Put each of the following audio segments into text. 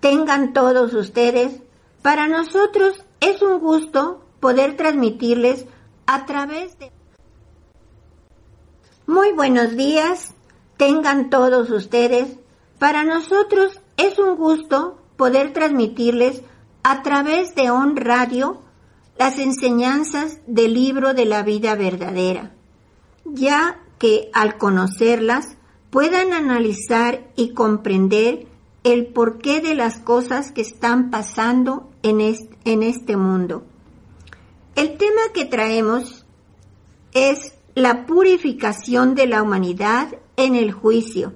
tengan todos ustedes. Para nosotros es un gusto poder transmitirles a través de... Muy buenos días, tengan todos ustedes. Para nosotros es un gusto poder transmitirles a través de On Radio las enseñanzas del libro de la vida verdadera, ya que al conocerlas puedan analizar y comprender el porqué de las cosas que están pasando en este, en este mundo. El tema que traemos es la purificación de la humanidad en el juicio.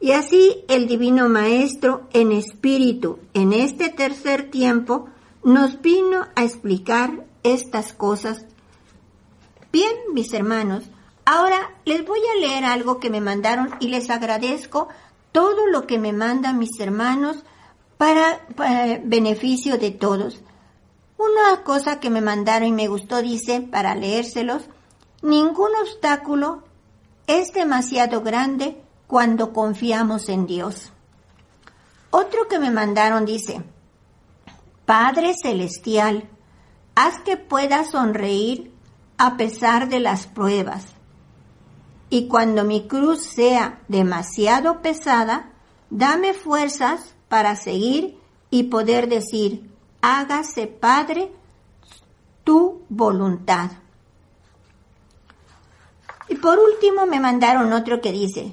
Y así el Divino Maestro en espíritu en este tercer tiempo nos vino a explicar estas cosas. Bien, mis hermanos, ahora les voy a leer algo que me mandaron y les agradezco todo lo que me mandan mis hermanos para, beneficio de todos. Una cosa que me mandaron y me gustó dice, para leérselos, ningún obstáculo es demasiado grande cuando confiamos en Dios. Otro que me mandaron dice, Padre Celestial, haz que pueda sonreír a pesar de las pruebas y cuando mi cruz sea demasiado pesada, dame fuerzas para seguir y poder decir, hágase Padre tu voluntad. Y por último me mandaron otro que dice,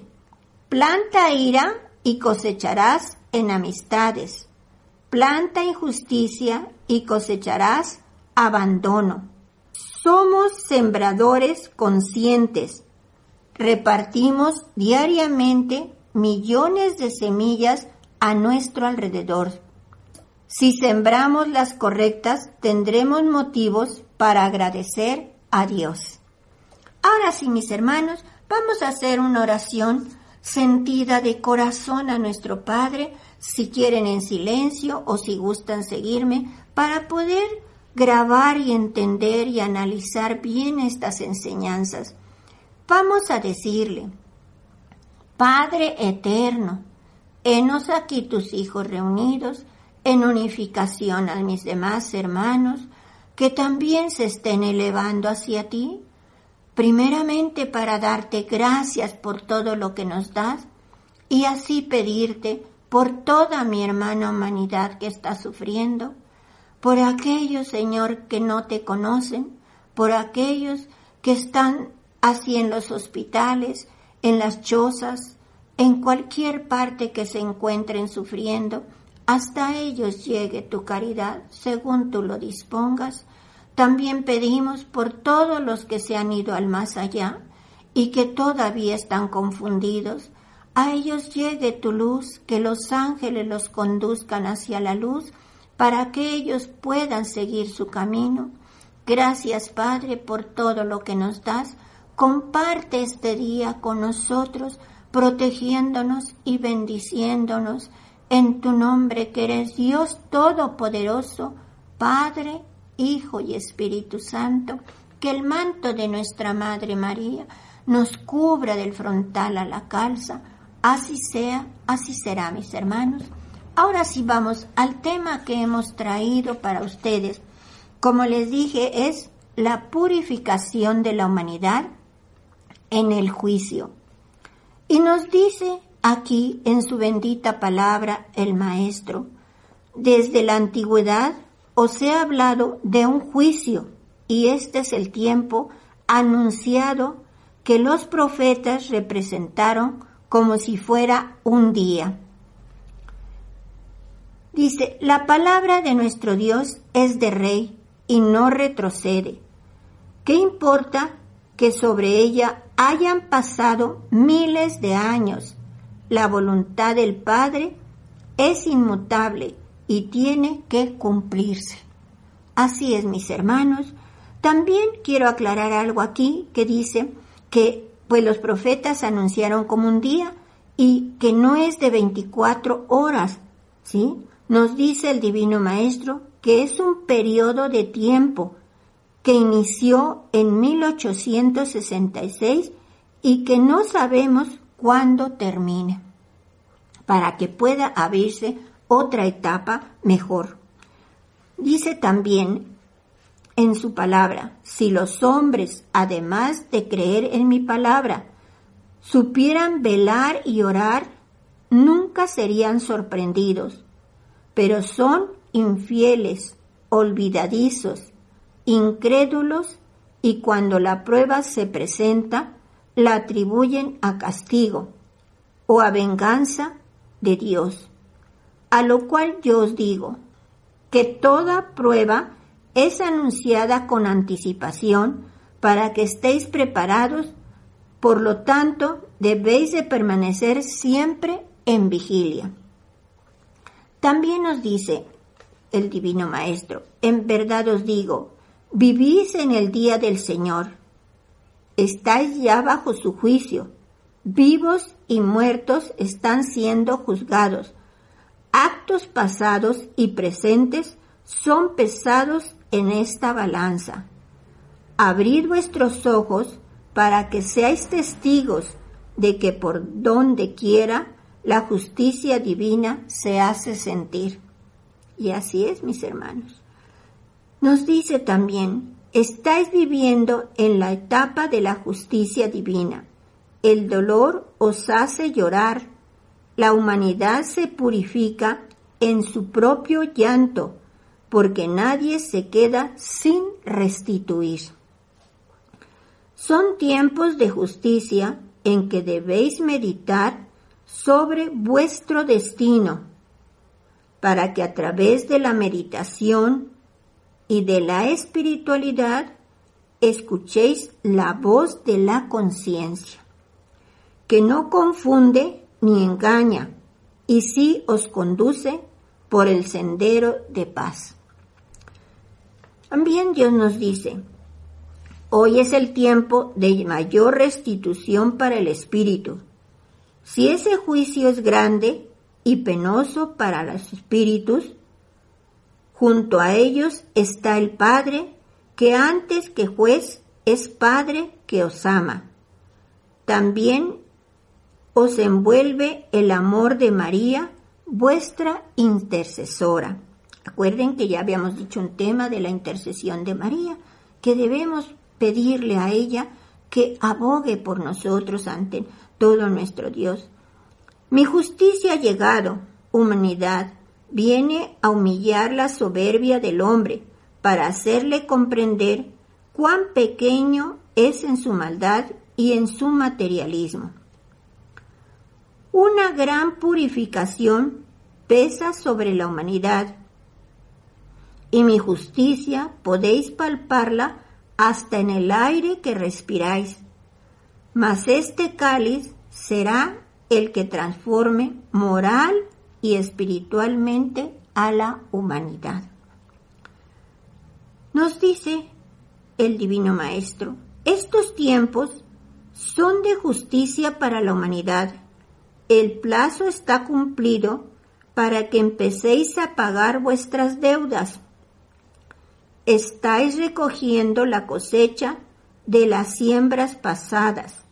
planta ira y cosecharás en amistades, planta injusticia y cosecharás abandono. Somos sembradores conscientes repartimos diariamente millones de semillas a nuestro alrededor. Si sembramos las correctas, tendremos motivos para agradecer a Dios. Ahora sí, mis hermanos, vamos a hacer una oración sentida de corazón a nuestro Padre, si quieren en silencio o si gustan seguirme, para poder grabar y entender y analizar bien estas enseñanzas. Vamos a decirle, Padre eterno, henos aquí tus hijos reunidos en unificación a mis demás hermanos que también se estén elevando hacia ti, primeramente para darte gracias por todo lo que nos das y así pedirte por toda mi hermana humanidad que está sufriendo, por aquellos, Señor, que no te conocen, por aquellos que están así en los hospitales, en las chozas, en cualquier parte que se encuentren sufriendo, hasta ellos llegue tu caridad, según tú lo dispongas. También pedimos por todos los que se han ido al más allá y que todavía están confundidos. A ellos llegue tu luz, que los ángeles los conduzcan hacia la luz para que ellos puedan seguir su camino. Gracias, Padre, por todo lo que nos das Comparte este día con nosotros, protegiéndonos y bendiciéndonos en tu nombre que eres Dios Todopoderoso, Padre, Hijo y Espíritu Santo, que el manto de nuestra Madre María nos cubra del frontal a la calza. Así sea, así será, mis hermanos. Ahora sí vamos al tema que hemos traído para ustedes. Como les dije, es la purificación de la humanidad en el juicio. Y nos dice aquí en su bendita palabra el Maestro, desde la antigüedad os he hablado de un juicio y este es el tiempo anunciado que los profetas representaron como si fuera un día. Dice, la palabra de nuestro Dios es de rey y no retrocede. ¿Qué importa que sobre ella hayan pasado miles de años? La voluntad del Padre es inmutable y tiene que cumplirse. Así es, mis hermanos. También quiero aclarar algo aquí que dice que pues los profetas anunciaron como un día y que no es de 24 horas, ¿sí? Nos dice el Divino Maestro que es un periodo de tiempo que inició en 1866 y que no sabemos cuándo termine, para que pueda abrirse otra etapa mejor. Dice también en su palabra, si los hombres, además de creer en mi palabra, supieran velar y orar, nunca serían sorprendidos, pero son infieles, olvidadizos, incrédulos y cuando la prueba se presenta, la atribuyen a castigo o a venganza de Dios. A lo cual yo os digo que toda prueba es anunciada con anticipación para que estéis preparados, por lo tanto debéis de permanecer siempre en vigilia. También nos dice el Divino Maestro, en verdad os digo, vivís en el día del Señor, estáis ya bajo su juicio, vivos y muertos están siendo juzgados, actos pasados y presentes son pesados en esta balanza. Abrid vuestros ojos para que seáis testigos de que por donde quiera la justicia divina se hace sentir. Y así es, mis hermanos. Nos dice también, estáis viviendo en la etapa de la justicia divina. El dolor os hace llorar. La humanidad se purifica en su propio llanto porque nadie se queda sin restituir. Son tiempos de justicia en que debéis meditar sobre vuestro destino, para que a través de la meditación y de la espiritualidad escuchéis la voz de la conciencia, que no confunde ni engaña, y sí os conduce por el sendero de paz. También Dios nos dice, hoy es el tiempo de mayor restitución para el espíritu. Si ese juicio es grande y penoso para los espíritus, junto a ellos está el Padre, que antes que juez es Padre que os ama. También os envuelve el amor de María, vuestra intercesora. Recuerden que ya habíamos dicho un tema de la intercesión de María, que debemos pedirle a ella que abogue por nosotros ante todo nuestro Dios. Mi justicia ha llegado, humanidad, viene a humillar la soberbia del hombre para hacerle comprender cuán pequeño es en su maldad y en su materialismo. Una gran purificación pesa sobre la humanidad y mi justicia podéis palparla hasta en el aire que respiráis. Mas este cáliz será el que transforme moral y espiritualmente a la humanidad. Nos dice el Divino Maestro, estos tiempos son de justicia para la humanidad. El plazo está cumplido para que empecéis a pagar vuestras deudas estáis recogiendo la cosecha de las siembras pasadas,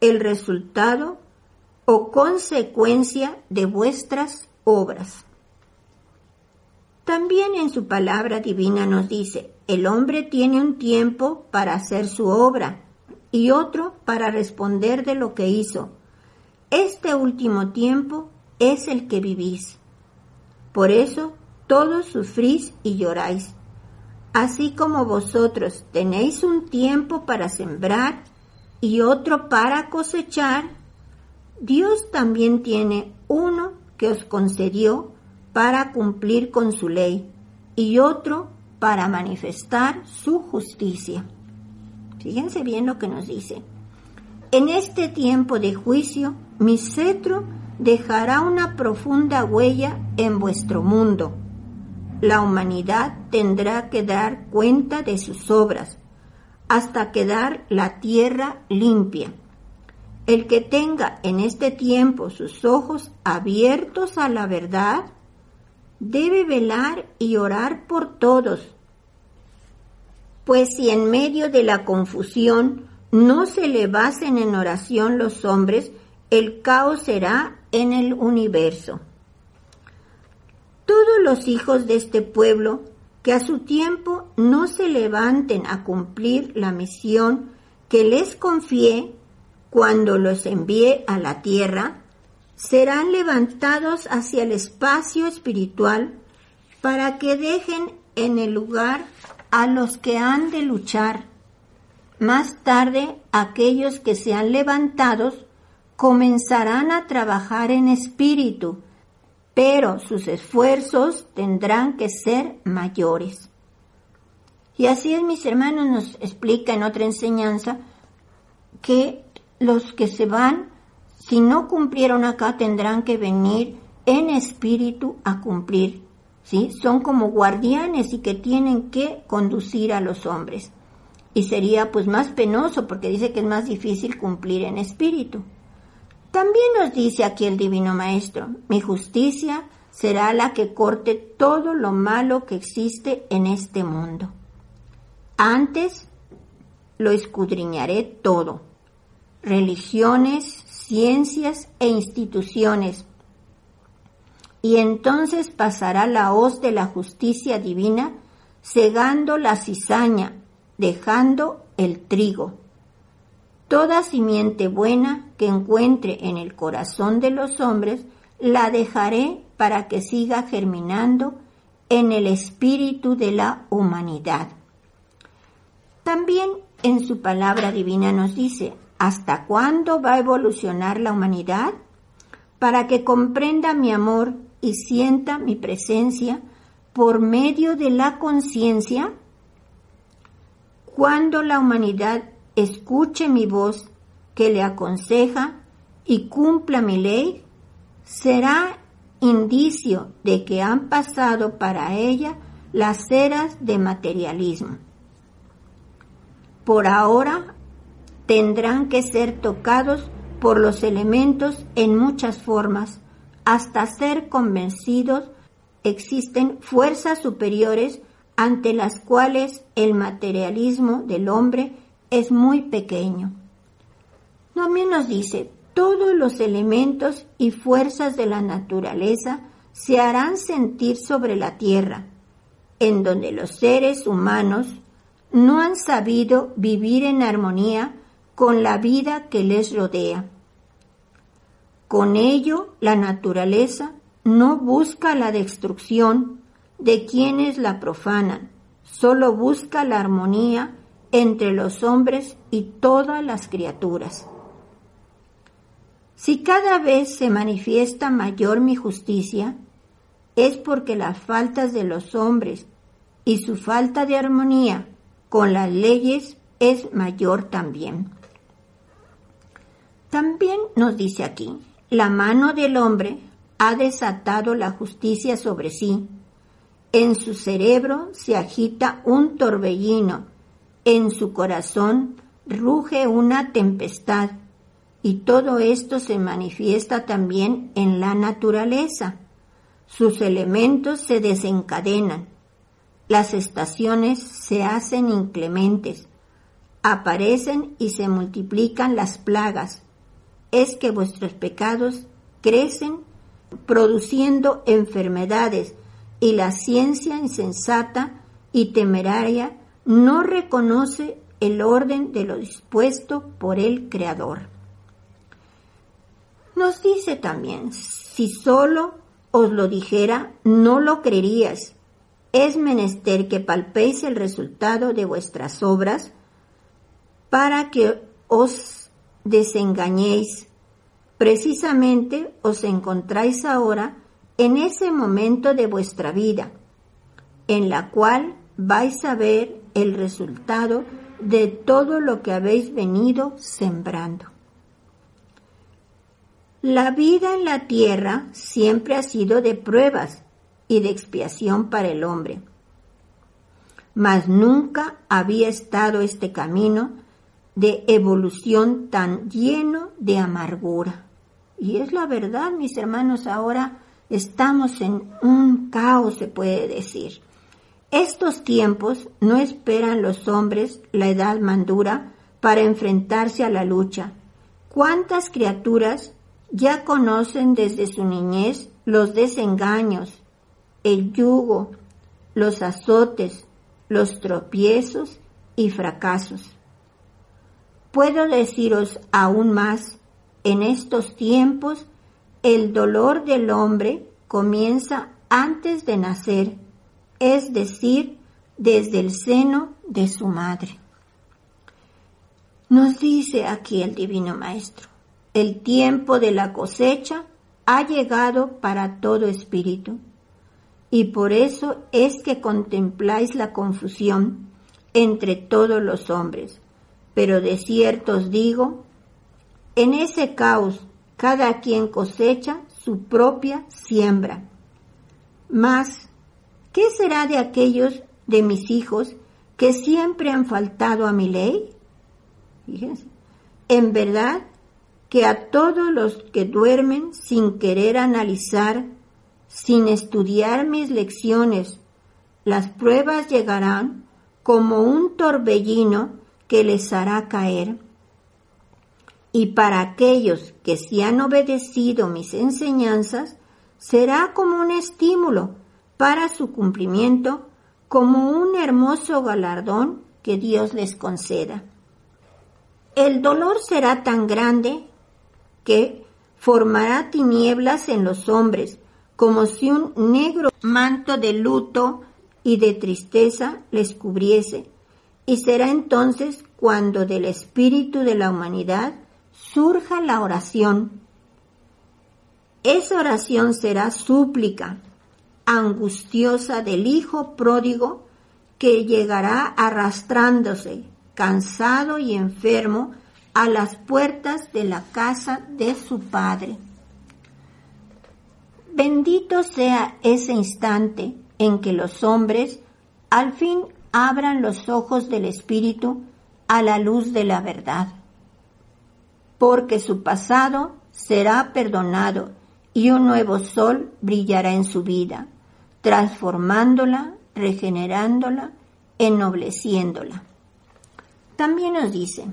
el resultado o consecuencia de vuestras obras. También en su palabra divina nos dice, el hombre tiene un tiempo para hacer su obra y otro para responder de lo que hizo. Este último tiempo es el que vivís. Por eso todos sufrís y lloráis. Así como vosotros tenéis un tiempo para sembrar y otro para cosechar, Dios también tiene uno que os concedió para cumplir con su ley y otro para manifestar su justicia. Fíjense bien lo que nos dice. En este tiempo de juicio, mi cetro dejará una profunda huella en vuestro mundo. La humanidad tendrá que dar cuenta de sus obras hasta quedar la tierra limpia. El que tenga en este tiempo sus ojos abiertos a la verdad, debe velar y orar por todos. Pues si en medio de la confusión no se le basen en oración los hombres, el caos será en el universo. Todos los hijos de este pueblo que a su tiempo no se levanten a cumplir la misión que les confié cuando los envié a la tierra, serán levantados hacia el espacio espiritual para que dejen en el lugar a los que han de luchar. Más tarde, aquellos que sean levantados comenzarán a trabajar en espíritu, pero sus esfuerzos tendrán que ser mayores. Y así es, mis hermanos, nos explica en otra enseñanza que los que se van, si no cumplieron acá, tendrán que venir en espíritu a cumplir. ¿sí? Son como guardianes y que tienen que conducir a los hombres. Y sería pues más penoso porque dice que es más difícil cumplir en espíritu. También nos dice aquí el Divino Maestro, mi justicia será la que corte todo lo malo que existe en este mundo. Antes lo escudriñaré todo, religiones, ciencias e instituciones, y entonces pasará la hoz de la justicia divina, cegando la cizaña, dejando el trigo. Toda simiente buena que encuentre en el corazón de los hombres, la dejaré para que siga germinando en el espíritu de la humanidad. También en su palabra divina nos dice, ¿hasta cuándo va a evolucionar la humanidad? Para que comprenda mi amor y sienta mi presencia por medio de la conciencia. Cuando la humanidad escuche mi voz que le aconseja y cumpla mi ley, será indicio de que han pasado para ella las eras de materialismo. Por ahora tendrán que ser tocados por los elementos en muchas formas hasta ser convencidos existen fuerzas superiores ante las cuales el materialismo del hombre es muy pequeño. También nos dice, todos los elementos y fuerzas de la naturaleza se harán sentir sobre la tierra, en donde los seres humanos no han sabido vivir en armonía con la vida que les rodea. Con ello, la naturaleza no busca la destrucción de quienes la profanan, solo busca la armonía entre los hombres y todas las criaturas. Si cada vez se manifiesta mayor mi justicia, es porque las faltas de los hombres y su falta de armonía con las leyes es mayor también. También nos dice aquí, la mano del hombre ha desatado la justicia sobre sí. En su cerebro se agita un torbellino en su corazón ruge una tempestad y todo esto se manifiesta también en la naturaleza. Sus elementos se desencadenan, las estaciones se hacen inclementes, aparecen y se multiplican las plagas. Es que vuestros pecados crecen produciendo enfermedades y la ciencia insensata y temeraria no reconoce el orden de lo dispuesto por el Creador. Nos dice también, si solo os lo dijera, no lo creerías. Es menester que palpéis el resultado de vuestras obras para que os desengañéis. Precisamente os encontráis ahora en ese momento de vuestra vida, en la cual vais a ver el resultado de todo lo que habéis venido sembrando. La vida en la tierra siempre ha sido de pruebas y de expiación para el hombre, mas nunca había estado este camino de evolución tan lleno de amargura. Y es la verdad, mis hermanos, ahora estamos en un caos, se puede decir. Estos tiempos no esperan los hombres la edad mandura para enfrentarse a la lucha. ¿Cuántas criaturas ya conocen desde su niñez los desengaños, el yugo, los azotes, los tropiezos y fracasos? Puedo deciros aún más, en estos tiempos el dolor del hombre comienza antes de nacer, es decir, desde el seno de su madre. Nos dice aquí el Divino Maestro, el tiempo de la cosecha ha llegado para todo espíritu, y por eso es que contempláis la confusión entre todos los hombres. Pero de cierto os digo, en ese caos cada quien cosecha su propia siembra. Mas, ¿qué será de aquellos de mis hijos que siempre han faltado a mi ley? Fíjense. En verdad que a todos los que duermen sin querer analizar, sin estudiar mis lecciones, las pruebas llegarán como un torbellino que les hará caer. Y para aquellos que sí han obedecido mis enseñanzas, será como un estímulo para su cumplimiento, como un hermoso galardón que Dios les conceda. El dolor será tan grande que formará tinieblas en los hombres, como si un negro manto de luto y de tristeza les cubriese, y será entonces cuando del espíritu de la humanidad surja la oración. Esa oración será súplica angustiosa del Hijo pródigo que llegará arrastrándose, cansado y enfermo, a las puertas de la casa de su Padre. Bendito sea ese instante en que los hombres al fin abran los ojos del Espíritu a la luz de la verdad, porque su pasado será perdonado y un nuevo sol brillará en su vida, transformándola, regenerándola, ennobleciéndola. También nos dice,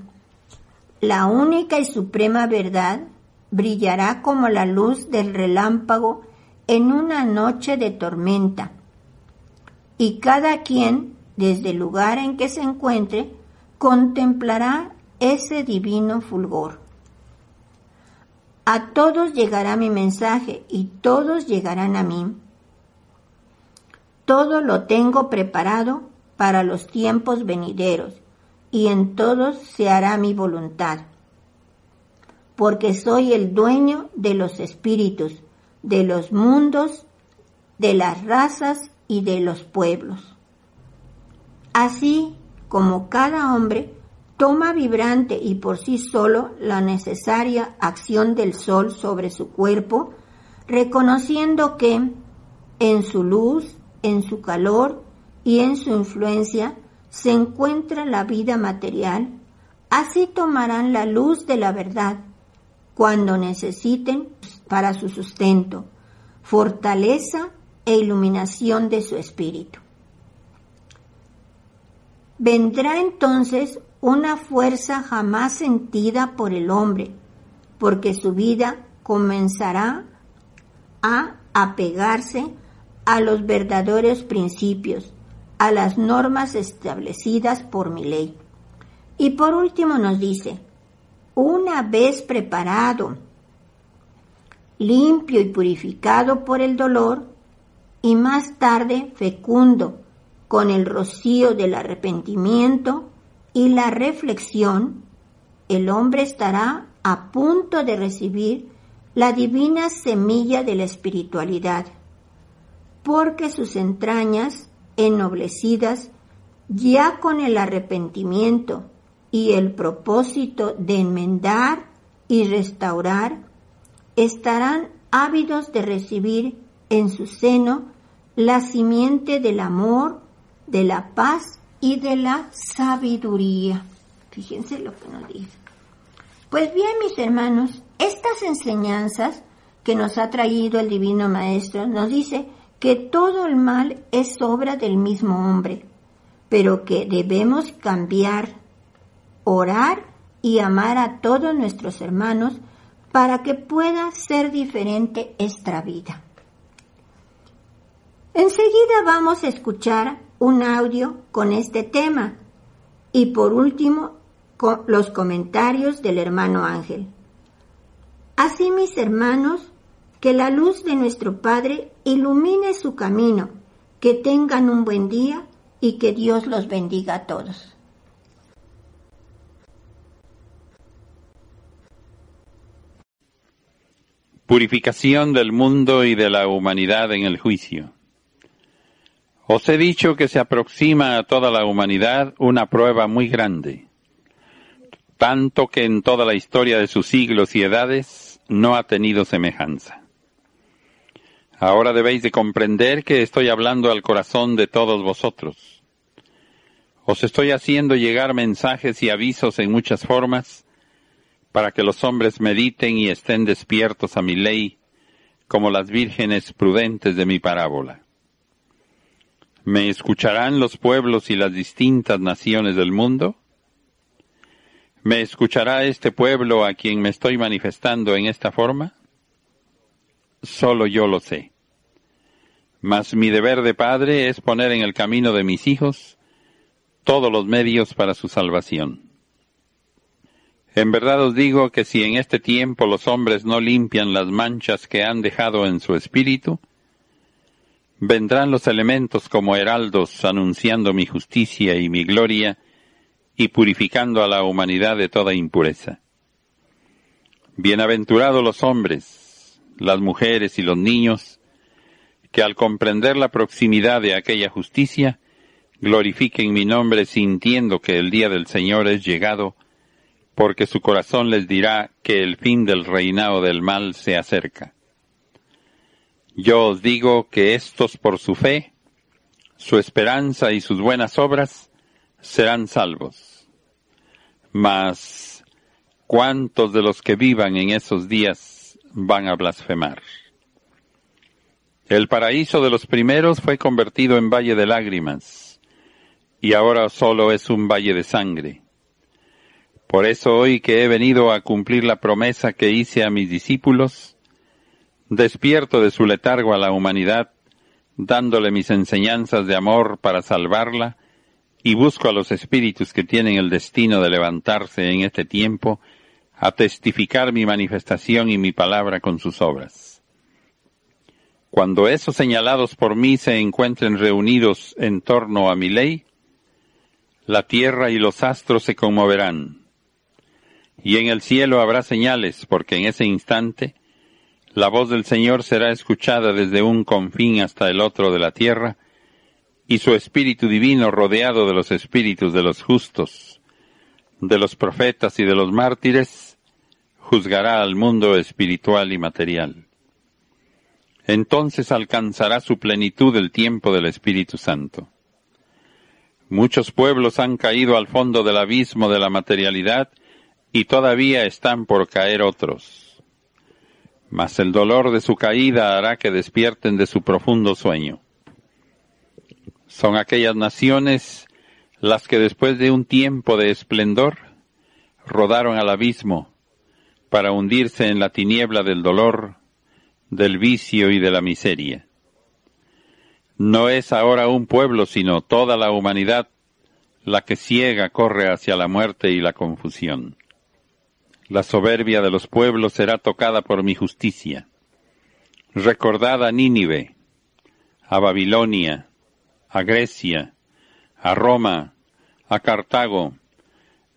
la única y suprema verdad brillará como la luz del relámpago en una noche de tormenta, y cada quien desde el lugar en que se encuentre, contemplará ese divino fulgor. A todos llegará mi mensaje y todos llegarán a mí. Todo lo tengo preparado para los tiempos venideros y en todos se hará mi voluntad. Porque soy el dueño de los espíritus, de los mundos, de las razas y de los pueblos. Así como cada hombre toma vibrante y por sí solo la necesaria acción del sol sobre su cuerpo, reconociendo que en su luz, en su calor y en su influencia se encuentra la vida material, así tomarán la luz de la verdad cuando necesiten para su sustento, fortaleza e iluminación de su espíritu. Vendrá entonces una fuerza jamás sentida por el hombre, porque su vida comenzará a apegarse a los verdaderos principios, a las normas establecidas por mi ley. Y por último nos dice, una vez preparado limpio y purificado por el dolor, y más tarde fecundo con el rocío del arrepentimiento y la reflexión, el hombre estará a punto de recibir la divina semilla de la espiritualidad, porque sus entrañas ennoblecidas ya con el arrepentimiento y el propósito de enmendar y restaurar, estarán ávidos de recibir en su seno la simiente del amor, de la paz y de la sabiduría. Fíjense lo que nos dice. Pues bien, mis hermanos, estas enseñanzas que nos ha traído el Divino Maestro nos dice que todo el mal es obra del mismo hombre, pero que debemos cambiar, orar y amar a todos nuestros hermanos para que pueda ser diferente esta vida. Enseguida vamos a escuchar un audio con este tema y por último los comentarios del hermano Ángel. Así mis hermanos, que la luz de nuestro Padre ilumine su camino, que tengan un buen día y que Dios los bendiga a todos. Purificación del mundo y de la humanidad en el juicio. Os he dicho que se aproxima a toda la humanidad una prueba muy grande, tanto que en toda la historia de sus siglos y edades no ha tenido semejanza. Ahora debéis de comprender que estoy hablando al corazón de todos vosotros. Os estoy haciendo llegar mensajes y avisos en muchas formas para que los hombres mediten y estén despiertos a mi ley como las vírgenes prudentes de mi parábola. ¿Me escucharán los pueblos y las distintas naciones del mundo? ¿Me escuchará este pueblo a quien me estoy manifestando en esta forma? Solo yo lo sé. Mas mi deber de padre es poner en el camino de mis hijos todos los medios para su salvación. En verdad os digo que si en este tiempo los hombres no limpian las manchas que han dejado en su espíritu, Vendrán los elementos como heraldos anunciando mi justicia y mi gloria y purificando a la humanidad de toda impureza. Bienaventurados los hombres, las mujeres y los niños, que al comprender la proximidad de aquella justicia, glorifiquen mi nombre sintiendo que el día del Señor es llegado, porque su corazón les dirá que el fin del reinado del mal se acerca. Yo os digo que estos por su fe, su esperanza y sus buenas obras serán salvos. Mas, ¿cuántos de los que vivan en esos días van a blasfemar? El paraíso de los primeros fue convertido en valle de lágrimas, y ahora solo es un valle de sangre. Por eso hoy que he venido a cumplir la promesa que hice a mis discípulos, despierto de su letargo a la humanidad, dándole mis enseñanzas de amor para salvarla, y busco a los espíritus que tienen el destino de levantarse en este tiempo a testificar mi manifestación y mi palabra con sus obras. Cuando esos señalados por mí se encuentren reunidos en torno a mi ley, la tierra y los astros se conmoverán, y en el cielo habrá señales, porque en ese instante la voz del Señor será escuchada desde un confín hasta el otro de la tierra, y su Espíritu Divino rodeado de los espíritus de los justos, de los profetas y de los mártires, juzgará al mundo espiritual y material. Entonces alcanzará su plenitud el tiempo del Espíritu Santo. Muchos pueblos han caído al fondo del abismo de la materialidad y todavía están por caer otros mas el dolor de su caída hará que despierten de su profundo sueño. Son aquellas naciones las que después de un tiempo de esplendor rodaron al abismo para hundirse en la tiniebla del dolor, del vicio y de la miseria. No es ahora un pueblo, sino toda la humanidad la que ciega corre hacia la muerte y la confusión. La soberbia de los pueblos será tocada por mi justicia. Recordad a Nínive, a Babilonia, a Grecia, a Roma, a Cartago.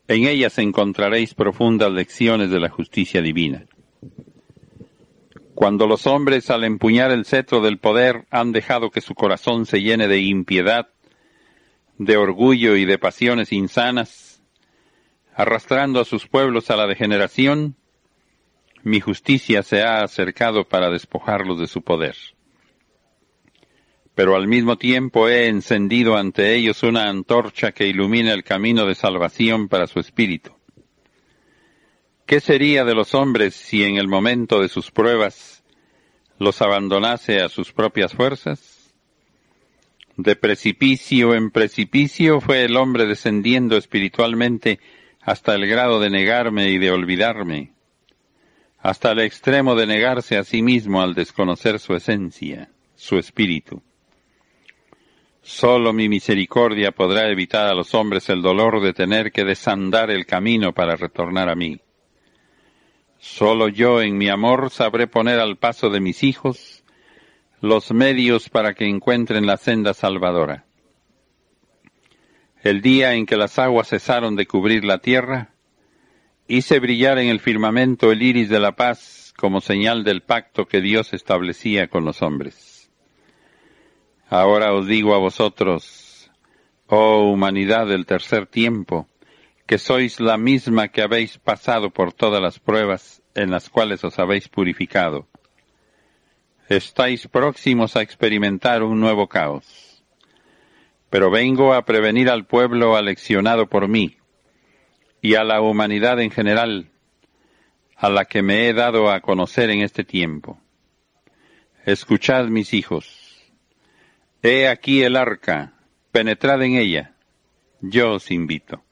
En ellas encontraréis profundas lecciones de la justicia divina. Cuando los hombres al empuñar el cetro del poder han dejado que su corazón se llene de impiedad, de orgullo y de pasiones insanas, arrastrando a sus pueblos a la degeneración, mi justicia se ha acercado para despojarlos de su poder. Pero al mismo tiempo he encendido ante ellos una antorcha que ilumina el camino de salvación para su espíritu. ¿Qué sería de los hombres si en el momento de sus pruebas los abandonase a sus propias fuerzas? De precipicio en precipicio fue el hombre descendiendo espiritualmente hasta el grado de negarme y de olvidarme hasta el extremo de negarse a sí mismo al desconocer su esencia, su espíritu. Solo mi misericordia podrá evitar a los hombres el dolor de tener que desandar el camino para retornar a mí. Solo yo en mi amor sabré poner al paso de mis hijos los medios para que encuentren la senda salvadora. El día en que las aguas cesaron de cubrir la tierra, Hice brillar en el firmamento el iris de la paz como señal del pacto que Dios establecía con los hombres. Ahora os digo a vosotros, oh humanidad del tercer tiempo, que sois la misma que habéis pasado por todas las pruebas en las cuales os habéis purificado. Estáis próximos a experimentar un nuevo caos. Pero vengo a prevenir al pueblo aleccionado por mí, y a la humanidad en general, a la que me he dado a conocer en este tiempo. Escuchad, mis hijos. He aquí el arca, penetrad en ella. Yo os invito.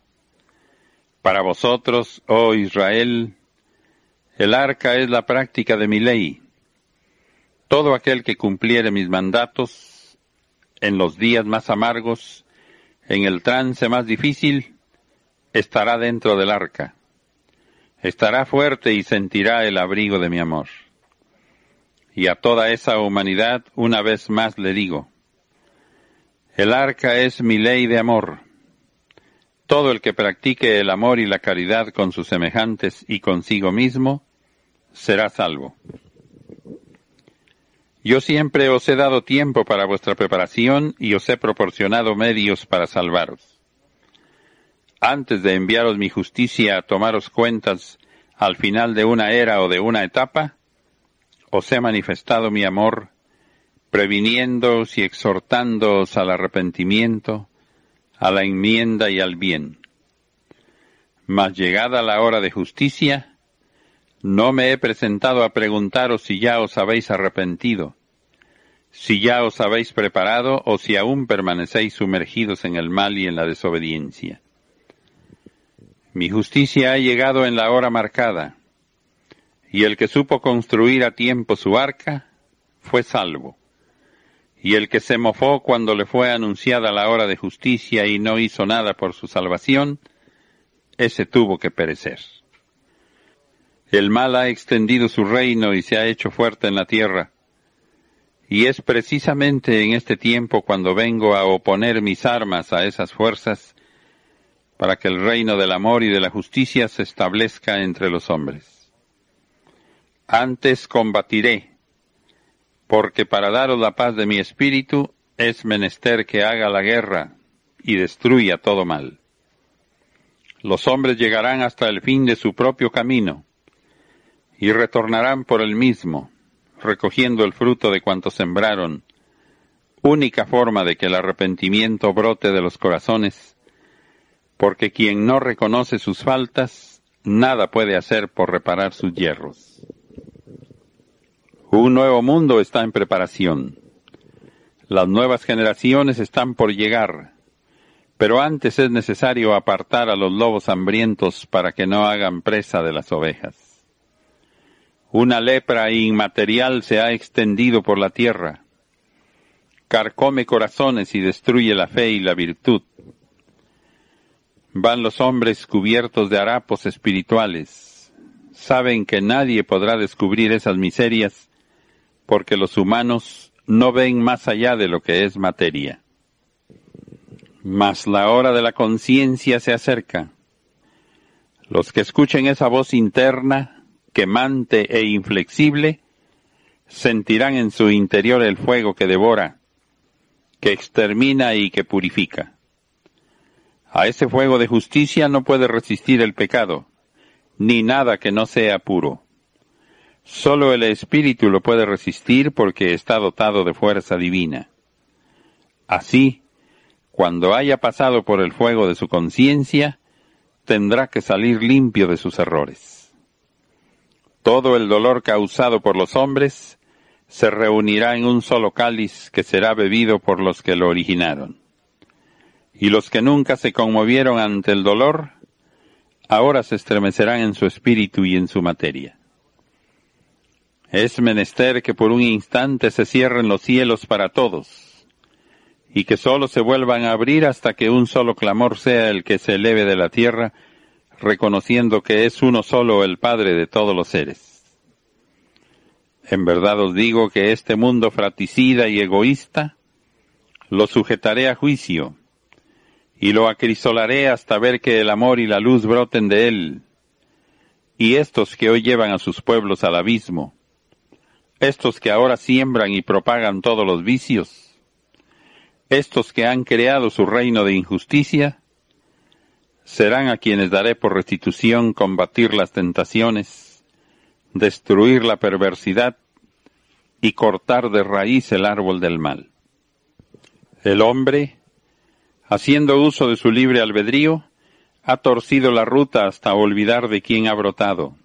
Para vosotros, oh Israel, el arca es la práctica de mi ley. Todo aquel que cumpliere mis mandatos, en los días más amargos, en el trance más difícil, estará dentro del arca. Estará fuerte y sentirá el abrigo de mi amor. Y a toda esa humanidad una vez más le digo, el arca es mi ley de amor. Todo el que practique el amor y la caridad con sus semejantes y consigo mismo, será salvo. Yo siempre os he dado tiempo para vuestra preparación y os he proporcionado medios para salvaros antes de enviaros mi justicia a tomaros cuentas al final de una era o de una etapa, os he manifestado mi amor, previniéndoos y exhortándoos al arrepentimiento, a la enmienda y al bien. Mas llegada la hora de justicia, no me he presentado a preguntaros si ya os habéis arrepentido, si ya os habéis preparado o si aún permanecéis sumergidos en el mal y en la desobediencia. Mi justicia ha llegado en la hora marcada, y el que supo construir a tiempo su arca fue salvo. Y el que se mofó cuando le fue anunciada la hora de justicia y no hizo nada por su salvación, ese tuvo que perecer. El mal ha extendido su reino y se ha hecho fuerte en la tierra. Y es precisamente en este tiempo cuando vengo a oponer mis armas a esas fuerzas para que el reino del amor y de la justicia se establezca entre los hombres. Antes combatiré, porque para daros la paz de mi espíritu es menester que haga la guerra y destruya todo mal. Los hombres llegarán hasta el fin de su propio camino y retornarán por el mismo, recogiendo el fruto de cuanto sembraron, única forma de que el arrepentimiento brote de los corazones porque quien no reconoce sus faltas, nada puede hacer por reparar sus hierros. Un nuevo mundo está en preparación. Las nuevas generaciones están por llegar, pero antes es necesario apartar a los lobos hambrientos para que no hagan presa de las ovejas. Una lepra inmaterial se ha extendido por la tierra, carcome corazones y destruye la fe y la virtud Van los hombres cubiertos de harapos espirituales. Saben que nadie podrá descubrir esas miserias porque los humanos no ven más allá de lo que es materia. Mas la hora de la conciencia se acerca. Los que escuchen esa voz interna, quemante e inflexible, sentirán en su interior el fuego que devora, que extermina y que purifica. A ese fuego de justicia no puede resistir el pecado, ni nada que no sea puro. Solo el espíritu lo puede resistir porque está dotado de fuerza divina. Así, cuando haya pasado por el fuego de su conciencia, tendrá que salir limpio de sus errores. Todo el dolor causado por los hombres se reunirá en un solo cáliz que será bebido por los que lo originaron. Y los que nunca se conmovieron ante el dolor, ahora se estremecerán en su espíritu y en su materia. Es menester que por un instante se cierren los cielos para todos, y que sólo se vuelvan a abrir hasta que un solo clamor sea el que se eleve de la tierra, reconociendo que es uno solo el Padre de todos los seres. En verdad os digo que este mundo fratricida y egoísta lo sujetaré a juicio, y lo acrisolaré hasta ver que el amor y la luz broten de él, y estos que hoy llevan a sus pueblos al abismo, estos que ahora siembran y propagan todos los vicios, estos que han creado su reino de injusticia, serán a quienes daré por restitución combatir las tentaciones, destruir la perversidad y cortar de raíz el árbol del mal. El hombre, haciendo uso de su libre albedrío, ha torcido la ruta hasta olvidar de quién ha brotado,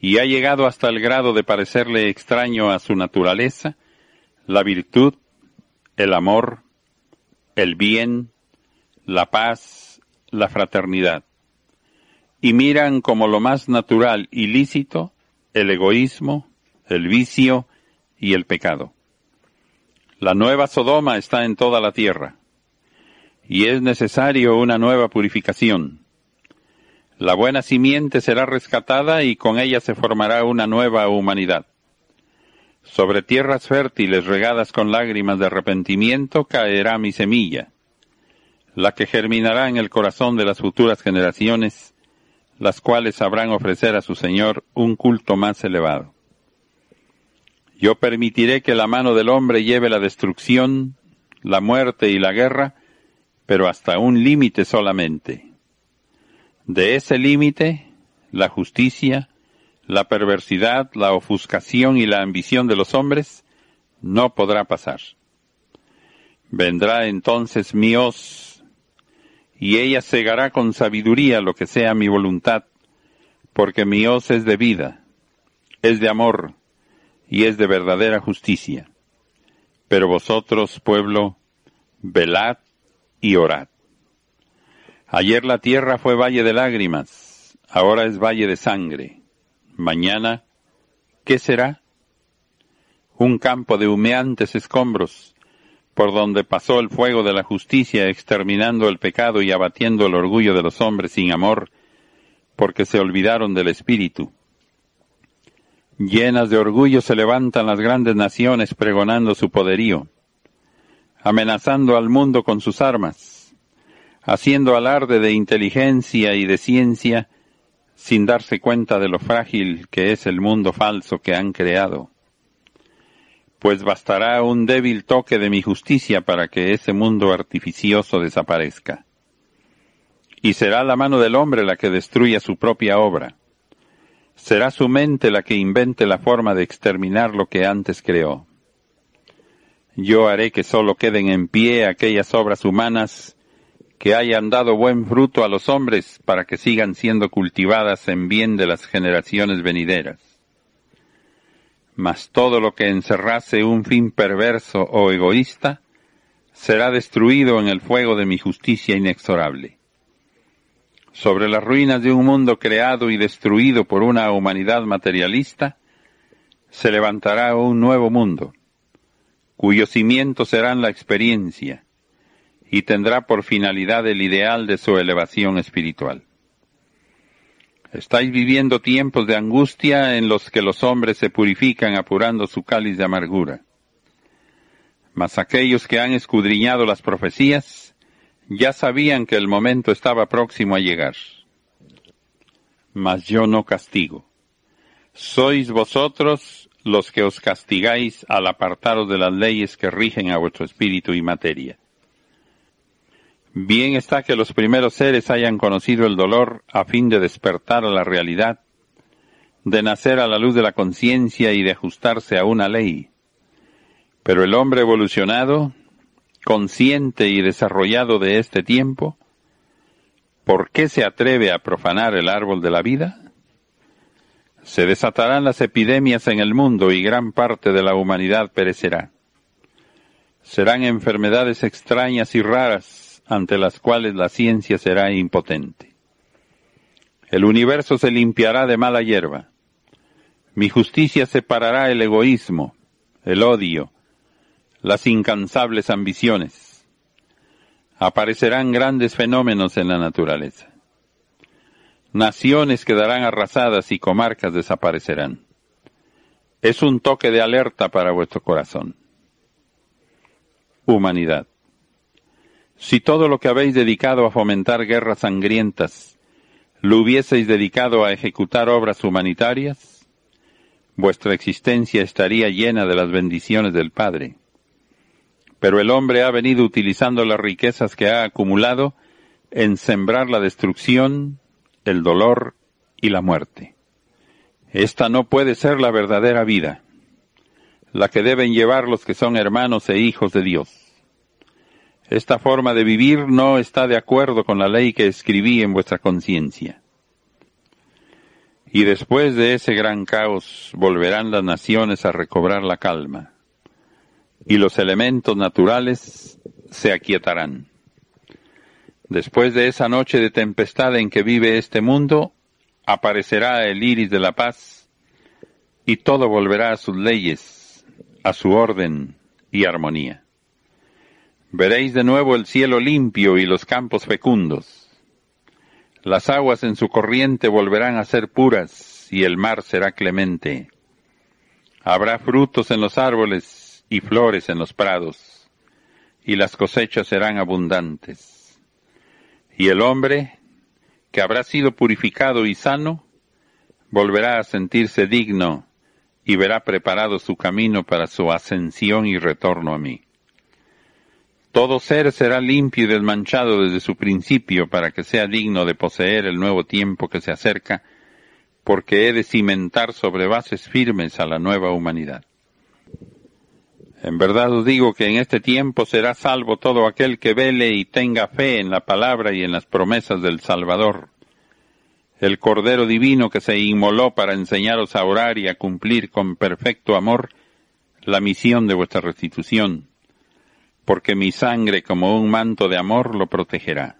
y ha llegado hasta el grado de parecerle extraño a su naturaleza la virtud, el amor, el bien, la paz, la fraternidad, y miran como lo más natural y lícito el egoísmo, el vicio y el pecado. La nueva Sodoma está en toda la tierra y es necesario una nueva purificación. La buena simiente será rescatada y con ella se formará una nueva humanidad. Sobre tierras fértiles regadas con lágrimas de arrepentimiento caerá mi semilla, la que germinará en el corazón de las futuras generaciones, las cuales sabrán ofrecer a su Señor un culto más elevado. Yo permitiré que la mano del hombre lleve la destrucción, la muerte y la guerra, pero hasta un límite solamente. De ese límite, la justicia, la perversidad, la ofuscación y la ambición de los hombres no podrá pasar. Vendrá entonces hoz, y ella cegará con sabiduría lo que sea mi voluntad, porque mi hoz es de vida, es de amor, y es de verdadera justicia. Pero vosotros, pueblo, velad y orad. Ayer la tierra fue valle de lágrimas, ahora es valle de sangre. Mañana, ¿qué será? Un campo de humeantes escombros, por donde pasó el fuego de la justicia, exterminando el pecado y abatiendo el orgullo de los hombres sin amor, porque se olvidaron del Espíritu. Llenas de orgullo se levantan las grandes naciones pregonando su poderío, amenazando al mundo con sus armas haciendo alarde de inteligencia y de ciencia sin darse cuenta de lo frágil que es el mundo falso que han creado. Pues bastará un débil toque de mi justicia para que ese mundo artificioso desaparezca. Y será la mano del hombre la que destruya su propia obra. Será su mente la que invente la forma de exterminar lo que antes creó. Yo haré que sólo queden en pie aquellas obras humanas que hayan dado buen fruto a los hombres para que sigan siendo cultivadas en bien de las generaciones venideras. Mas todo lo que encerrase un fin perverso o egoísta será destruido en el fuego de mi justicia inexorable. Sobre las ruinas de un mundo creado y destruido por una humanidad materialista, se levantará un nuevo mundo, cuyos cimientos serán la experiencia, y tendrá por finalidad el ideal de su elevación espiritual. Estáis viviendo tiempos de angustia en los que los hombres se purifican apurando su cáliz de amargura. Mas aquellos que han escudriñado las profecías ya sabían que el momento estaba próximo a llegar. Mas yo no castigo. Sois vosotros los que os castigáis al apartaros de las leyes que rigen a vuestro espíritu y materia. Bien está que los primeros seres hayan conocido el dolor a fin de despertar a la realidad, de nacer a la luz de la conciencia y de ajustarse a una ley. Pero el hombre evolucionado, consciente y desarrollado de este tiempo, ¿por qué se atreve a profanar el árbol de la vida? Se desatarán las epidemias en el mundo y gran parte de la humanidad perecerá. Serán enfermedades extrañas y raras ante las cuales la ciencia será impotente. El universo se limpiará de mala hierba. Mi justicia separará el egoísmo, el odio, las incansables ambiciones. Aparecerán grandes fenómenos en la naturaleza. Naciones quedarán arrasadas y comarcas desaparecerán. Es un toque de alerta para vuestro corazón. Humanidad. Si todo lo que habéis dedicado a fomentar guerras sangrientas lo hubieseis dedicado a ejecutar obras humanitarias, vuestra existencia estaría llena de las bendiciones del Padre. Pero el hombre ha venido utilizando las riquezas que ha acumulado en sembrar la destrucción, el dolor y la muerte. Esta no puede ser la verdadera vida, la que deben llevar los que son hermanos e hijos de Dios. Esta forma de vivir no está de acuerdo con la ley que escribí en vuestra conciencia. Y después de ese gran caos volverán las naciones a recobrar la calma, y los elementos naturales se aquietarán. Después de esa noche de tempestad en que vive este mundo, aparecerá el iris de la paz, y todo volverá a sus leyes, a su orden y armonía. Veréis de nuevo el cielo limpio y los campos fecundos. Las aguas en su corriente volverán a ser puras y el mar será clemente. Habrá frutos en los árboles y flores en los prados, y las cosechas serán abundantes. Y el hombre, que habrá sido purificado y sano, volverá a sentirse digno y verá preparado su camino para su ascensión y retorno a mí. Todo ser será limpio y desmanchado desde su principio para que sea digno de poseer el nuevo tiempo que se acerca, porque he de cimentar sobre bases firmes a la nueva humanidad. En verdad os digo que en este tiempo será salvo todo aquel que vele y tenga fe en la palabra y en las promesas del Salvador, el Cordero Divino que se inmoló para enseñaros a orar y a cumplir con perfecto amor la misión de vuestra restitución porque mi sangre como un manto de amor lo protegerá.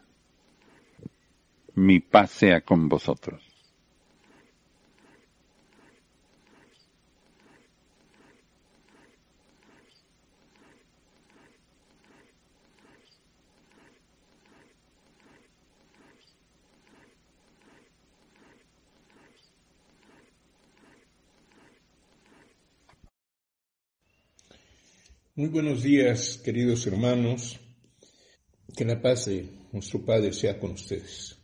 Mi paz sea con vosotros. Muy buenos días, queridos hermanos. Que la paz de nuestro Padre sea con ustedes.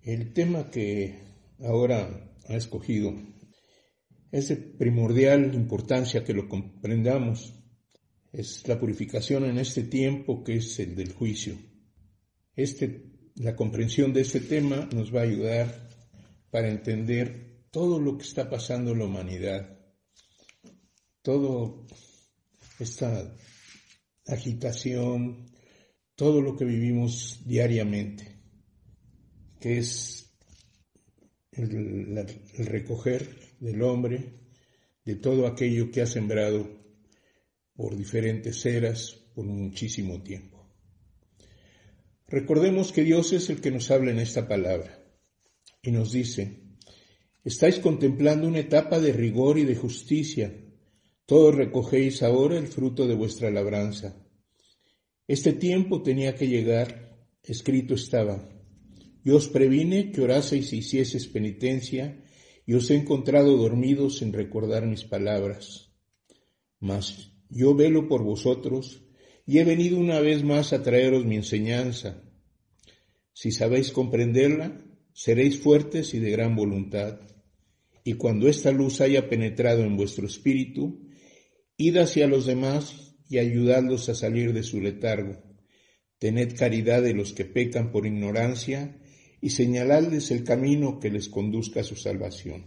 El tema que ahora ha escogido es de primordial importancia que lo comprendamos. Es la purificación en este tiempo que es el del juicio. Este, la comprensión de este tema nos va a ayudar para entender todo lo que está pasando en la humanidad. Todo esta agitación, todo lo que vivimos diariamente, que es el, recoger del hombre de todo aquello que ha sembrado por diferentes eras por muchísimo tiempo. Recordemos que Dios es el que nos habla en esta palabra y nos dice, estáis contemplando una etapa de rigor y de justicia todos recogéis ahora el fruto de vuestra labranza. Este tiempo tenía que llegar, escrito estaba, Yo os previne que oraseis y hicieseis penitencia, y os he encontrado dormidos sin recordar mis palabras. Mas yo velo por vosotros, y he venido una vez más a traeros mi enseñanza. Si sabéis comprenderla, seréis fuertes y de gran voluntad. Y cuando esta luz haya penetrado en vuestro espíritu, id hacia los demás y ayudadlos a salir de su letargo. Tened caridad de los que pecan por ignorancia y señaladles el camino que les conduzca a su salvación.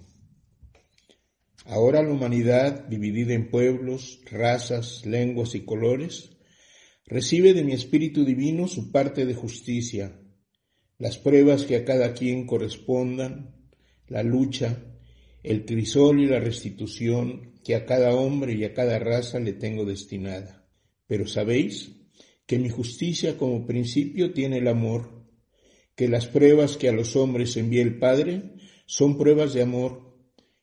Ahora la humanidad, dividida en pueblos, razas, lenguas y colores, recibe de mi Espíritu Divino su parte de justicia, las pruebas que a cada quien correspondan, la lucha, el crisol y la restitución que a cada hombre y a cada raza le tengo destinada. Pero sabéis que mi justicia como principio tiene el amor que las pruebas que a los hombres envía el Padre son pruebas de amor,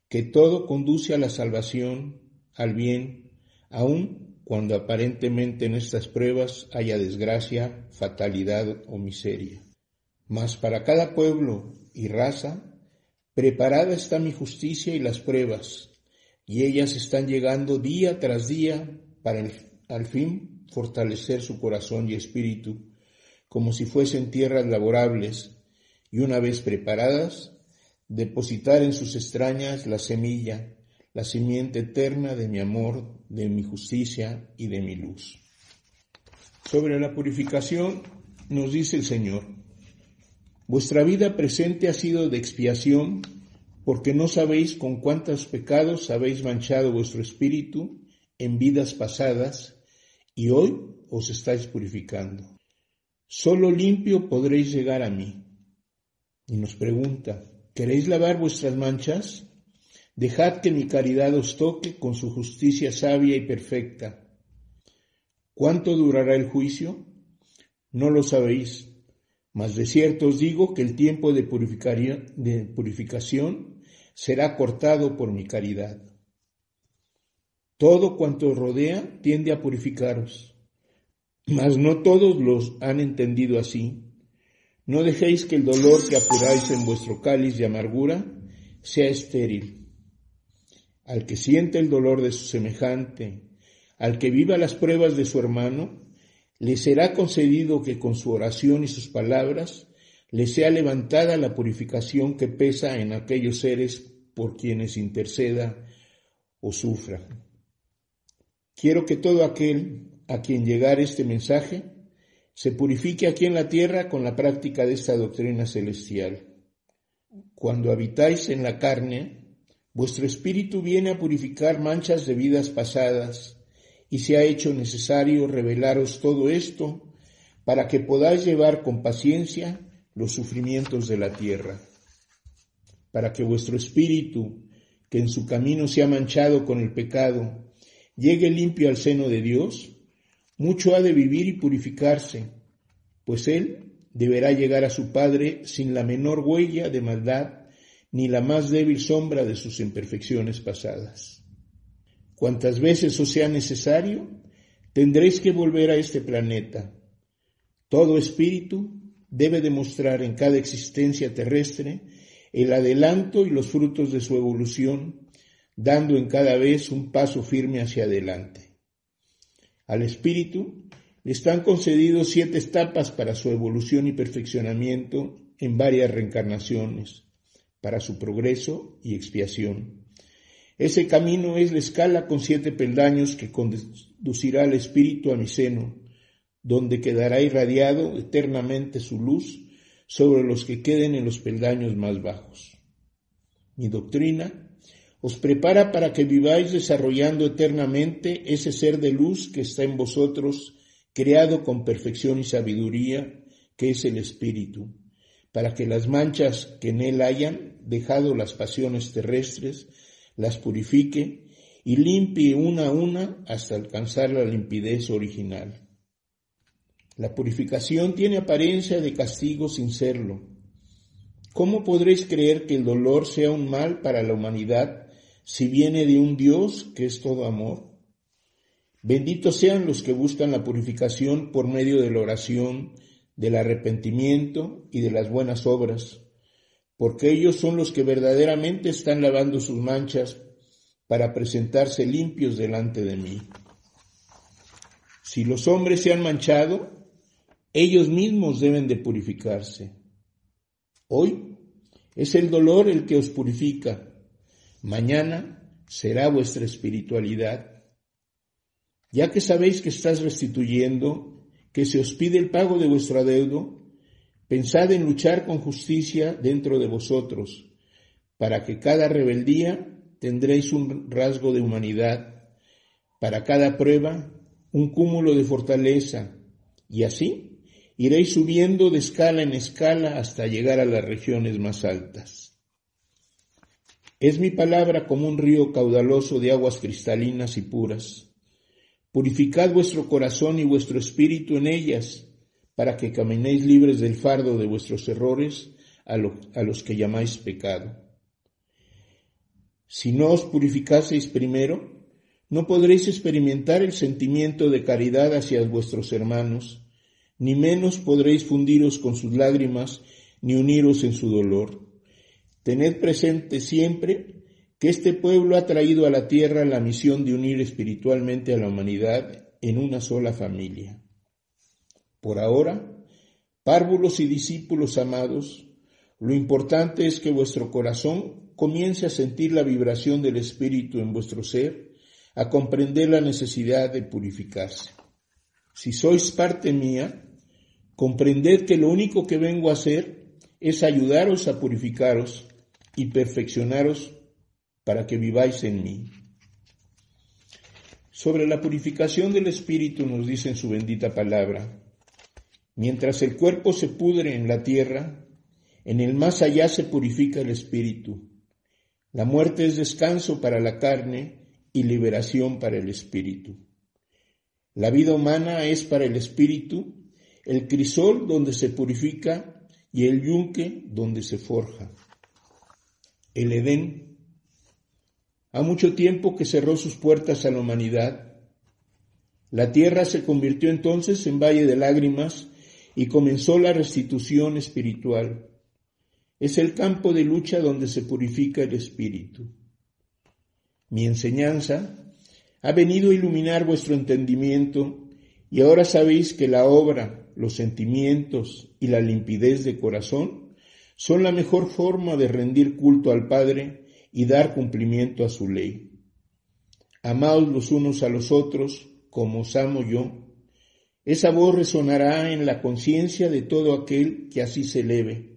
que todo conduce a la salvación, al bien, aun cuando aparentemente en estas pruebas haya desgracia, fatalidad o miseria. Mas para cada pueblo y raza, preparada está mi justicia y las pruebas, y ellas están llegando día tras día para al fin fortalecer su corazón y espíritu como si fuesen tierras laborables, y una vez preparadas, depositar en sus extrañas la semilla, la simiente eterna de mi amor, de mi justicia y de mi luz. Sobre la purificación nos dice el Señor, vuestra vida presente ha sido de expiación porque no sabéis con cuántos pecados habéis manchado vuestro espíritu en vidas pasadas y hoy os estáis purificando. Solo limpio podréis llegar a mí. Y nos pregunta, ¿queréis lavar vuestras manchas? Dejad que mi caridad os toque con su justicia sabia y perfecta. ¿Cuánto durará el juicio? No lo sabéis, mas de cierto os digo que el tiempo de, purificación será cortado por mi caridad. Todo cuanto os rodea tiende a purificaros mas no todos los han entendido así. No dejéis que el dolor que apuráis en vuestro cáliz de amargura sea estéril. Al que siente el dolor de su semejante, al que viva las pruebas de su hermano, le será concedido que con su oración y sus palabras le sea levantada la purificación que pesa en aquellos seres por quienes interceda o sufra. Quiero que todo aquel a quien llegar este mensaje se purifique aquí en la tierra con la práctica de esta doctrina celestial. Cuando habitáis en la carne, vuestro espíritu viene a purificar manchas de vidas pasadas y se ha hecho necesario revelaros todo esto para que podáis llevar con paciencia los sufrimientos de la tierra, para que vuestro espíritu, que en su camino se ha manchado con el pecado, llegue limpio al seno de Dios mucho ha de vivir y purificarse, pues él deberá llegar a su Padre sin la menor huella de maldad ni la más débil sombra de sus imperfecciones pasadas. Cuantas veces os sea necesario, tendréis que volver a este planeta. Todo espíritu debe demostrar en cada existencia terrestre el adelanto y los frutos de su evolución, dando en cada vez un paso firme hacia adelante. Al espíritu le están concedidos siete etapas para su evolución y perfeccionamiento en varias reencarnaciones, para su progreso y expiación. Ese camino es la escala con siete peldaños que conducirá al espíritu a mi seno, donde quedará irradiado eternamente su luz sobre los que queden en los peldaños más bajos. Mi doctrina os prepara para que viváis desarrollando eternamente ese ser de luz que está en vosotros, creado con perfección y sabiduría, que es el Espíritu, para que las manchas que en él hayan dejado las pasiones terrestres, las purifique y limpie una a una hasta alcanzar la limpidez original. La purificación tiene apariencia de castigo sin serlo. ¿Cómo podréis creer que el dolor sea un mal para la humanidad si viene de un Dios que es todo amor. Benditos sean los que buscan la purificación por medio de la oración, del arrepentimiento y de las buenas obras, porque ellos son los que verdaderamente están lavando sus manchas para presentarse limpios delante de mí. Si los hombres se han manchado, ellos mismos deben de purificarse. Hoy es el dolor el que os purifica, mañana será vuestra espiritualidad. Ya que sabéis que estás restituyendo, que se os pide el pago de vuestro adeudo, pensad en luchar con justicia dentro de vosotros, para que cada rebeldía tendréis un rasgo de humanidad, para cada prueba un cúmulo de fortaleza, y así iréis subiendo de escala en escala hasta llegar a las regiones más altas. Es mi palabra como un río caudaloso de aguas cristalinas y puras. Purificad vuestro corazón y vuestro espíritu en ellas, para que caminéis libres del fardo de vuestros errores a, los que llamáis pecado. Si no os purificaseis primero, no podréis experimentar el sentimiento de caridad hacia vuestros hermanos, ni menos podréis fundiros con sus lágrimas, ni uniros en su dolor. Tened presente siempre que este pueblo ha traído a la tierra la misión de unir espiritualmente a la humanidad en una sola familia. Por ahora, párvulos y discípulos amados, lo importante es que vuestro corazón comience a sentir la vibración del Espíritu en vuestro ser, a comprender la necesidad de purificarse. Si sois parte mía, comprended que lo único que vengo a hacer es ayudaros a purificaros y perfeccionaros para que viváis en mí. Sobre la purificación del Espíritu nos dice en su bendita palabra, mientras el cuerpo se pudre en la tierra, en el más allá se purifica el Espíritu la muerte es descanso para la carne y liberación para el espíritu. La vida humana es para el espíritu el crisol donde se purifica y el yunque donde se forja. El Edén. Ha mucho tiempo que cerró sus puertas a la humanidad. La tierra se convirtió entonces en valle de lágrimas y comenzó la restitución espiritual. Es el campo de lucha donde se purifica el espíritu. Mi enseñanza ha venido a iluminar vuestro entendimiento y ahora sabéis que la obra, los sentimientos y la limpidez de corazón son la mejor forma de rendir culto al Padre y dar cumplimiento a su ley. Amaos los unos a los otros como os amo yo. Esa voz resonará en la conciencia de todo aquel que así se eleve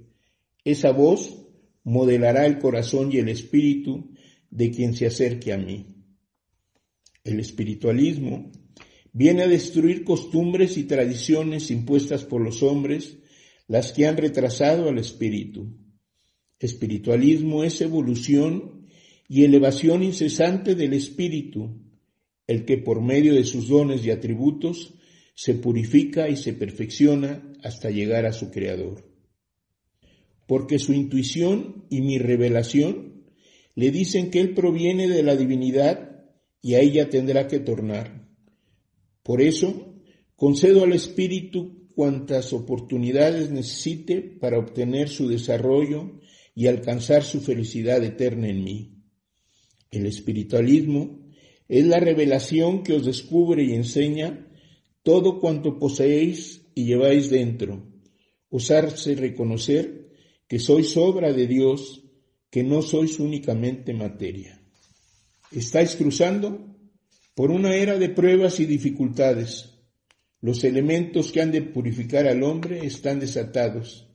esa voz modelará el corazón y el espíritu de quien se acerque a mí. El espiritualismo viene a destruir costumbres y tradiciones impuestas por los hombres, las que han retrasado al espíritu. Espiritualismo es evolución y elevación incesante del espíritu, el que por medio de sus dones y atributos se purifica y se perfecciona hasta llegar a su creador porque su intuición y mi revelación le dicen que Él proviene de la divinidad y a ella tendrá que tornar. Por eso, concedo al Espíritu cuantas oportunidades necesite para obtener su desarrollo y alcanzar su felicidad eterna en mí. El espiritualismo es la revelación que os descubre y enseña todo cuanto poseéis y lleváis dentro, osarse reconocer que sois obra de Dios, que no sois únicamente materia. Estáis cruzando por una era de pruebas y dificultades. Los elementos que han de purificar al hombre están desatados.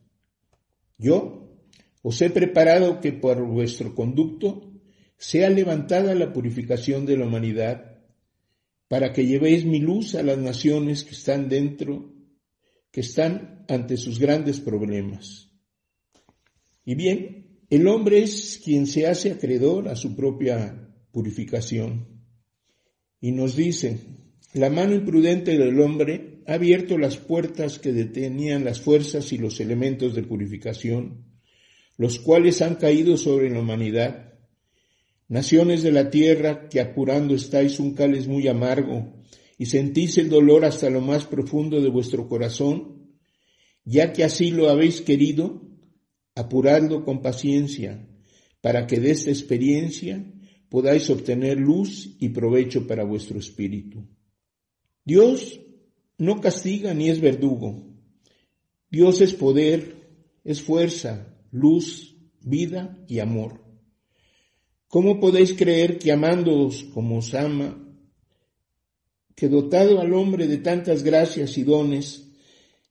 Yo os he preparado que por vuestro conducto sea levantada la purificación de la humanidad, para que llevéis mi luz a las naciones que están dentro, que están ante sus grandes problemas. Y bien, el hombre es quien se hace acreedor a su propia purificación. Y nos dice, la mano imprudente del hombre ha abierto las puertas que detenían las fuerzas y los elementos de purificación, los cuales han caído sobre la humanidad. Naciones de la tierra que apurando estáis un cáliz muy amargo y sentís el dolor hasta lo más profundo de vuestro corazón, Ya que así lo habéis querido, apuradlo con paciencia, para que de esta experiencia podáis obtener luz y provecho para vuestro espíritu. Dios no castiga ni es verdugo. Dios es poder, es fuerza, luz, vida y amor. ¿Cómo podéis creer que amándoos como os ama, que dotado al hombre de tantas gracias y dones,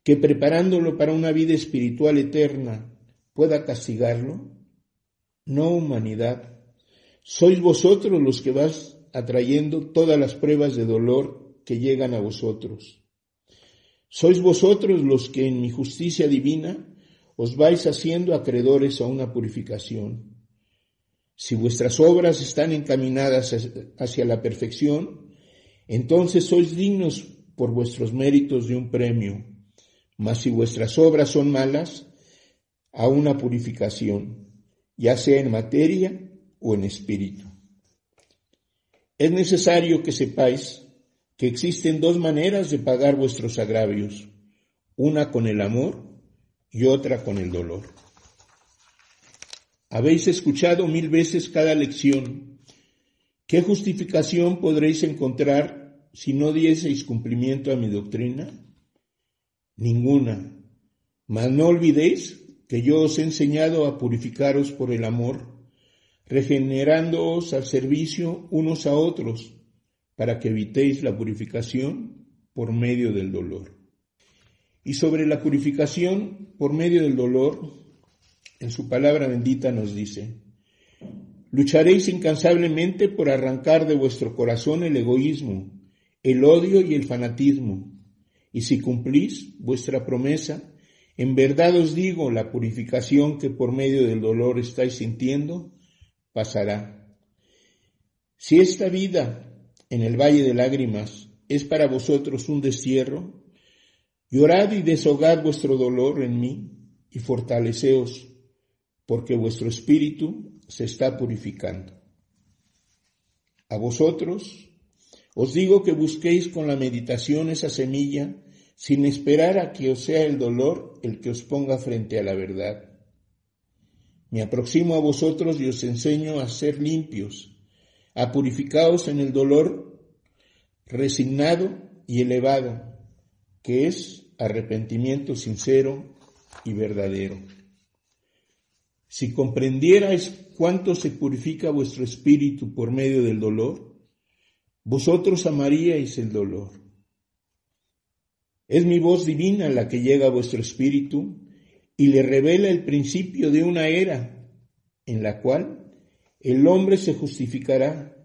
que preparándolo para una vida espiritual eterna, pueda castigarlo? No humanidad. Sois vosotros los que vas atrayendo todas las pruebas de dolor que llegan a vosotros. Sois vosotros los que en mi justicia divina os vais haciendo acreedores a una purificación. Si vuestras obras están encaminadas hacia la perfección, entonces sois dignos por vuestros méritos de un premio. Mas si vuestras obras son malas, a una purificación, ya sea en materia o en espíritu. Es necesario que sepáis que existen dos maneras de pagar vuestros agravios, una con el amor y otra con el dolor. Habéis escuchado mil veces cada lección. ¿Qué justificación podréis encontrar si no dieseis cumplimiento a mi doctrina? Ninguna. Mas no olvidéis que yo os he enseñado a purificaros por el amor, regenerándoos al servicio unos a otros, para que evitéis la purificación por medio del dolor. Y sobre la purificación por medio del dolor, en su palabra bendita nos dice, lucharéis incansablemente por arrancar de vuestro corazón el egoísmo, el odio y el fanatismo, y si cumplís vuestra promesa, en verdad os digo, la purificación que por medio del dolor estáis sintiendo pasará. Si esta vida en el valle de lágrimas es para vosotros un destierro, llorad y deshogad vuestro dolor en mí y fortaleceos, porque vuestro espíritu se está purificando. A vosotros os digo que busquéis con la meditación esa semilla sin esperar a que os sea el dolor el que os ponga frente a la verdad. Me aproximo a vosotros y os enseño a ser limpios, a purificaros en el dolor resignado y elevado, que es arrepentimiento sincero y verdadero. Si comprendierais cuánto se purifica vuestro espíritu por medio del dolor, vosotros amaríais el dolor. Es mi voz divina la que llega a vuestro espíritu y le revela el principio de una era en la cual el hombre se justificará,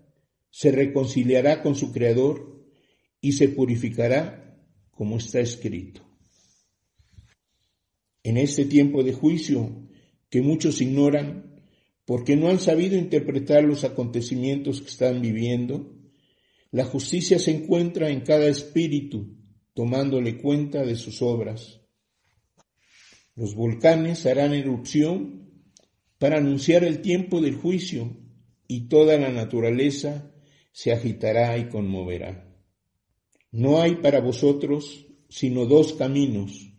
se reconciliará con su Creador y se purificará como está escrito. En este tiempo de juicio que muchos ignoran porque no han sabido interpretar los acontecimientos que están viviendo, la justicia se encuentra en cada espíritu tomándole cuenta de sus obras. Los volcanes harán erupción para anunciar el tiempo del juicio y toda la naturaleza se agitará y conmoverá. No hay para vosotros sino dos caminos,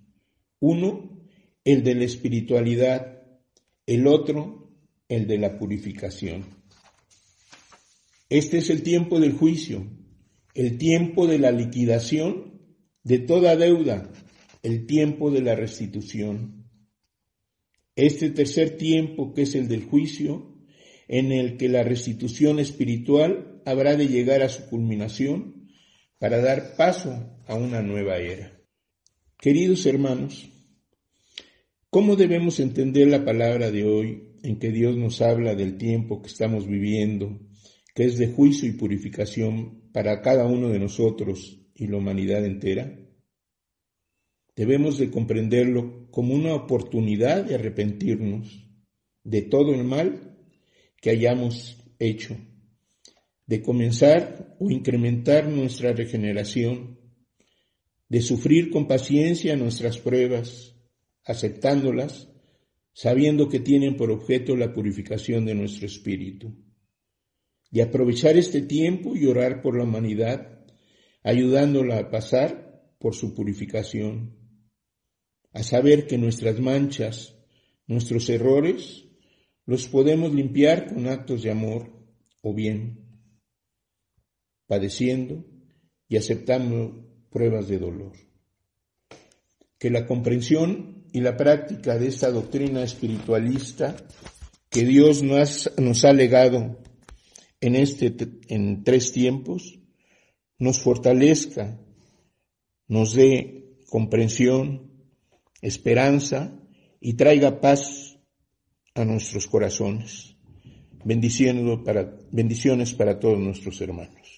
uno el de la espiritualidad, el otro el de la purificación. Este es el tiempo del juicio, el tiempo de la liquidación de toda deuda, el tiempo de la restitución. Este tercer tiempo, que es el del juicio, en el que la restitución espiritual habrá de llegar a su culminación para dar paso a una nueva era. Queridos hermanos, ¿cómo debemos entender la palabra de hoy en que Dios nos habla del tiempo que estamos viviendo, que es de juicio y purificación para cada uno de nosotros y la humanidad entera, debemos de comprenderlo como una oportunidad de arrepentirnos de todo el mal que hayamos hecho, de comenzar o incrementar nuestra regeneración, de sufrir con paciencia nuestras pruebas, aceptándolas, sabiendo que tienen por objeto la purificación de nuestro espíritu, de aprovechar este tiempo y orar por la humanidad, ayudándola a pasar por su purificación, a saber que nuestras manchas, nuestros errores, los podemos limpiar con actos de amor o bien padeciendo y aceptando pruebas de dolor. Que la comprensión y la práctica de esta doctrina espiritualista que Dios nos, ha legado en, este, en tres tiempos, nos fortalezca, nos dé comprensión, esperanza y traiga paz a nuestros corazones. para, bendiciones para todos nuestros hermanos.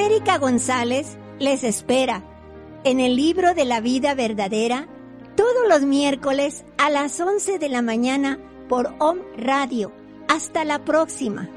América González les espera en el libro de la vida verdadera todos los miércoles a las 11 de la mañana por OM Radio. Hasta la próxima.